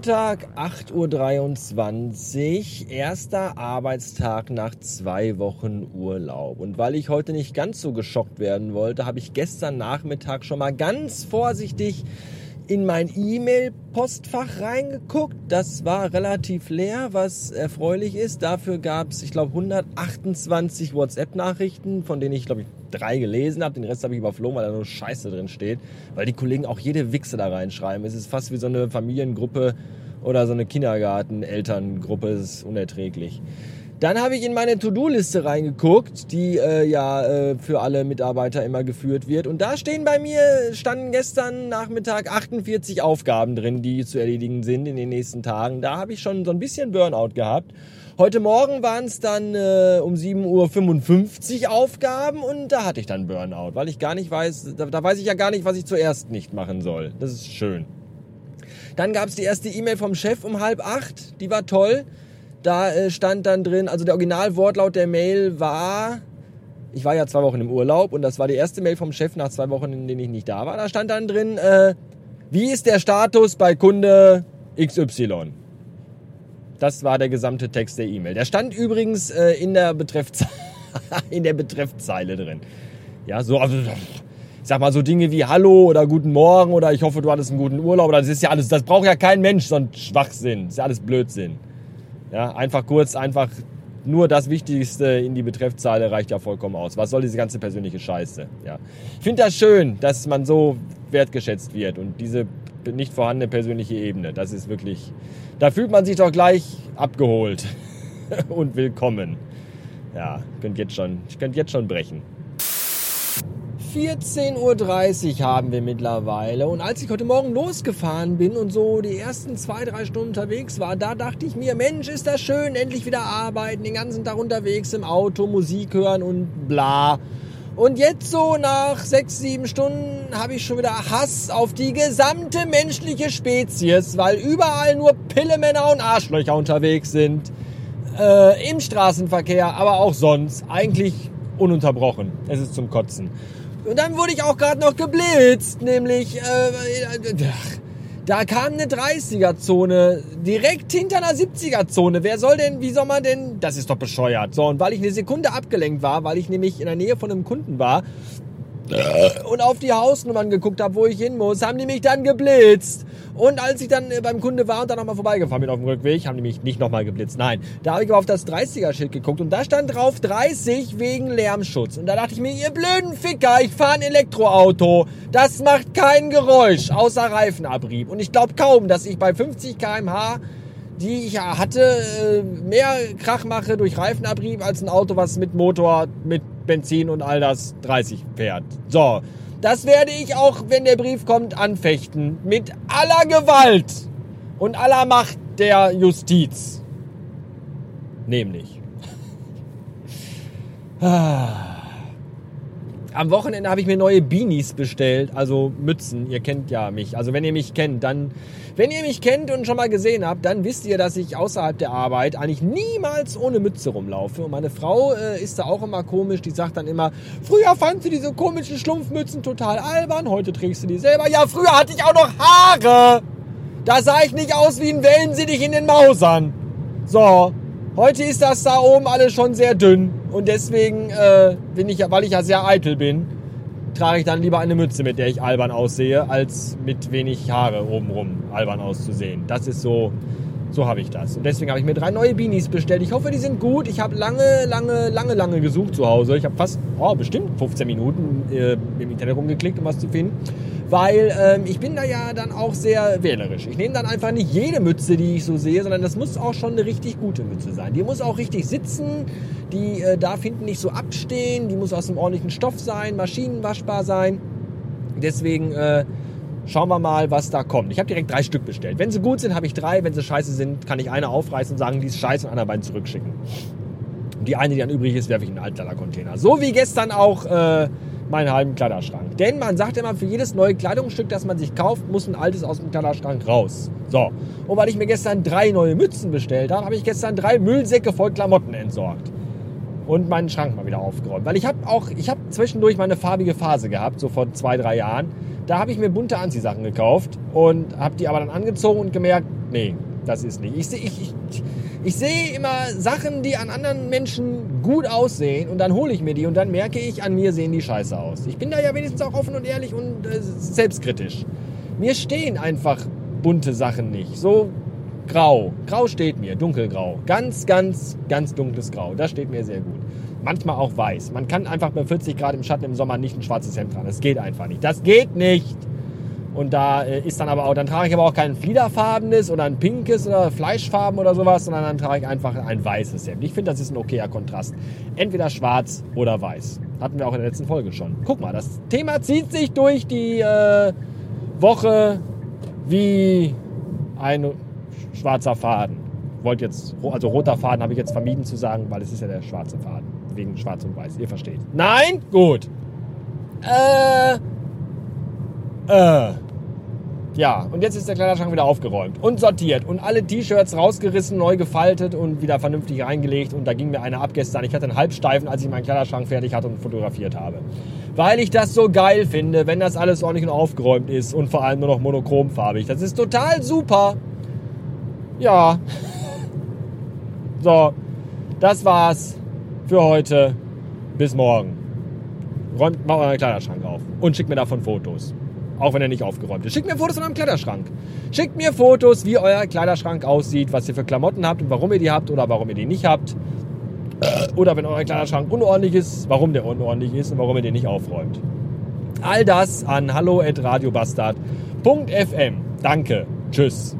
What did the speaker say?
Montag, 8.23 Uhr, erster Arbeitstag nach zwei Wochen Urlaub. Und weil ich heute nicht ganz so geschockt werden wollte, habe ich gestern Nachmittag schon mal ganz vorsichtig in mein E-Mail-Postfach reingeguckt. Das war relativ leer, was erfreulich ist. Dafür gab es, ich glaube, 128 WhatsApp-Nachrichten, von denen ich, glaube ich, drei gelesen habe. Den Rest habe ich überflogen, weil da nur Scheiße drin steht. Weil die Kollegen auch jede Wichse da reinschreiben. Es ist fast wie so eine Familiengruppe oder so eine Kindergarten-Elterngruppe. Es ist unerträglich. Dann habe ich in meine To-Do-Liste reingeguckt, die äh, ja äh, für alle Mitarbeiter immer geführt wird. Und da stehen bei mir, standen gestern Nachmittag 48 Aufgaben drin, die zu erledigen sind in den nächsten Tagen. Da habe ich schon so ein bisschen Burnout gehabt. Heute Morgen waren es dann äh, um 7.55 Uhr Aufgaben und da hatte ich dann Burnout, weil ich gar nicht weiß, da, da weiß ich ja gar nicht, was ich zuerst nicht machen soll. Das ist schön. Dann gab es die erste E-Mail vom Chef um halb acht, die war toll. Da äh, stand dann drin, also der Originalwortlaut der Mail war, ich war ja zwei Wochen im Urlaub und das war die erste Mail vom Chef nach zwei Wochen, in denen ich nicht da war. Da stand dann drin, äh, wie ist der Status bei Kunde XY? Das war der gesamte Text der E-Mail. Der stand übrigens äh, in, der Betreffzeile, in der Betreffzeile drin. Ja, so, also, ich sag mal so Dinge wie Hallo oder Guten Morgen oder ich hoffe, du hattest einen guten Urlaub. Das ist ja alles, das braucht ja kein Mensch, so ein Schwachsinn. Das ist ja alles Blödsinn. Ja, einfach kurz, einfach nur das Wichtigste in die Betreffzeile reicht ja vollkommen aus. Was soll diese ganze persönliche Scheiße? Ja. Ich finde das schön, dass man so wertgeschätzt wird und diese nicht vorhandene persönliche Ebene, das ist wirklich, da fühlt man sich doch gleich abgeholt und willkommen. Ja, könnt jetzt schon, ich könnte jetzt schon brechen. 14.30 Uhr haben wir mittlerweile. Und als ich heute Morgen losgefahren bin und so die ersten zwei, drei Stunden unterwegs war, da dachte ich mir, Mensch, ist das schön, endlich wieder arbeiten, den ganzen Tag unterwegs im Auto, Musik hören und bla. Und jetzt so nach sechs, sieben Stunden habe ich schon wieder Hass auf die gesamte menschliche Spezies, weil überall nur Pillemänner und Arschlöcher unterwegs sind. Äh, Im Straßenverkehr, aber auch sonst. Eigentlich ununterbrochen. Es ist zum Kotzen. Und dann wurde ich auch gerade noch geblitzt, nämlich äh, da kam eine 30er-Zone direkt hinter einer 70er-Zone. Wer soll denn, wie soll man denn, das ist doch bescheuert. So, und weil ich eine Sekunde abgelenkt war, weil ich nämlich in der Nähe von einem Kunden war, und auf die Hausnummern geguckt habe, wo ich hin muss, haben die mich dann geblitzt. Und als ich dann äh, beim Kunde war und dann nochmal vorbeigefahren bin auf dem Rückweg, haben die mich nicht nochmal geblitzt. Nein, da habe ich aber auf das 30er-Schild geguckt und da stand drauf 30 wegen Lärmschutz. Und da dachte ich mir, ihr blöden Ficker, ich fahre ein Elektroauto. Das macht kein Geräusch, außer Reifenabrieb. Und ich glaube kaum, dass ich bei 50 km/h die ich hatte, äh, mehr Krach mache durch Reifenabrieb als ein Auto, was mit Motor, mit Benzin und all das 30 fährt. So, das werde ich auch, wenn der Brief kommt, anfechten. Mit aller Gewalt und aller Macht der Justiz. Nämlich. Ah. Am Wochenende habe ich mir neue Beanies bestellt, also Mützen. Ihr kennt ja mich. Also wenn ihr mich kennt, dann, wenn ihr mich kennt und schon mal gesehen habt, dann wisst ihr, dass ich außerhalb der Arbeit eigentlich niemals ohne Mütze rumlaufe. Und meine Frau äh, ist da auch immer komisch. Die sagt dann immer, früher fandst du diese komischen Schlumpfmützen total albern, heute trägst du die selber. Ja, früher hatte ich auch noch Haare. Da sah ich nicht aus wie ein Wellensittich in den Mausern. So, Heute ist das da oben alles schon sehr dünn und deswegen äh, bin ich, weil ich ja sehr eitel bin, trage ich dann lieber eine Mütze, mit der ich albern aussehe, als mit wenig Haare obenrum albern auszusehen. Das ist so, so habe ich das. Und deswegen habe ich mir drei neue Beanies bestellt. Ich hoffe, die sind gut. Ich habe lange, lange, lange, lange gesucht zu Hause. Ich habe fast, oh, bestimmt 15 Minuten äh, im Internet rumgeklickt, um was zu finden weil ähm, ich bin da ja dann auch sehr wählerisch. Ich nehme dann einfach nicht jede Mütze, die ich so sehe, sondern das muss auch schon eine richtig gute Mütze sein. Die muss auch richtig sitzen, die äh, darf hinten nicht so abstehen, die muss aus einem ordentlichen Stoff sein, maschinenwaschbar sein. Deswegen äh, schauen wir mal, was da kommt. Ich habe direkt drei Stück bestellt. Wenn sie gut sind, habe ich drei. Wenn sie scheiße sind, kann ich eine aufreißen und sagen, die ist scheiße und andere beiden zurückschicken. Und die eine, die dann übrig ist, werfe ich in einen Altlader-Container. So wie gestern auch... Äh, meinen halben Kleiderschrank. Denn man sagt immer, für jedes neue Kleidungsstück, das man sich kauft, muss ein altes aus dem Kleiderschrank raus. So. Und weil ich mir gestern drei neue Mützen bestellt habe, habe ich gestern drei Müllsäcke voll Klamotten entsorgt. Und meinen Schrank mal wieder aufgeräumt. Weil ich habe auch, ich habe zwischendurch mal eine farbige Phase gehabt, so vor zwei, drei Jahren. Da habe ich mir bunte Anziehsachen gekauft und habe die aber dann angezogen und gemerkt, Nee, das ist nicht. Ich sehe ich, ich, ich seh immer Sachen, die an anderen Menschen gut aussehen und dann hole ich mir die und dann merke ich, an mir sehen die scheiße aus. Ich bin da ja wenigstens auch offen und ehrlich und äh, selbstkritisch. Mir stehen einfach bunte Sachen nicht. So grau. Grau steht mir, dunkelgrau. Ganz, ganz, ganz dunkles Grau. Das steht mir sehr gut. Manchmal auch weiß. Man kann einfach bei 40 Grad im Schatten im Sommer nicht ein schwarzes Hemd tragen. Das geht einfach nicht. Das geht nicht. Und da äh, ist dann aber auch, dann trage ich aber auch kein fliederfarbenes oder ein pinkes oder Fleischfarben oder sowas, sondern dann trage ich einfach ein weißes Hemd. Ich finde, das ist ein okayer Kontrast. Entweder schwarz oder weiß. Hatten wir auch in der letzten Folge schon. Guck mal, das Thema zieht sich durch die äh, Woche wie ein schwarzer Faden. Wollte jetzt, also roter Faden habe ich jetzt vermieden zu sagen, weil es ist ja der schwarze Faden. Wegen schwarz und weiß. Ihr versteht. Nein? Gut. Äh. Äh. Ja, und jetzt ist der Kleiderschrank wieder aufgeräumt und sortiert und alle T-Shirts rausgerissen, neu gefaltet und wieder vernünftig reingelegt. Und da ging mir einer ab gestern. Ich hatte einen Halbsteifen, als ich meinen Kleiderschrank fertig hatte und fotografiert habe. Weil ich das so geil finde, wenn das alles ordentlich und aufgeräumt ist und vor allem nur noch monochromfarbig. Das ist total super. Ja. So, das war's für heute. Bis morgen. Räumt mal euren Kleiderschrank auf und schickt mir davon Fotos. Auch wenn er nicht aufgeräumt ist. Schickt mir Fotos von eurem Kleiderschrank. Schickt mir Fotos, wie euer Kleiderschrank aussieht, was ihr für Klamotten habt und warum ihr die habt oder warum ihr die nicht habt. Oder wenn euer Kleiderschrank unordentlich ist, warum der unordentlich ist und warum ihr den nicht aufräumt. All das an hallo@radiobastard.fm. Danke. Tschüss.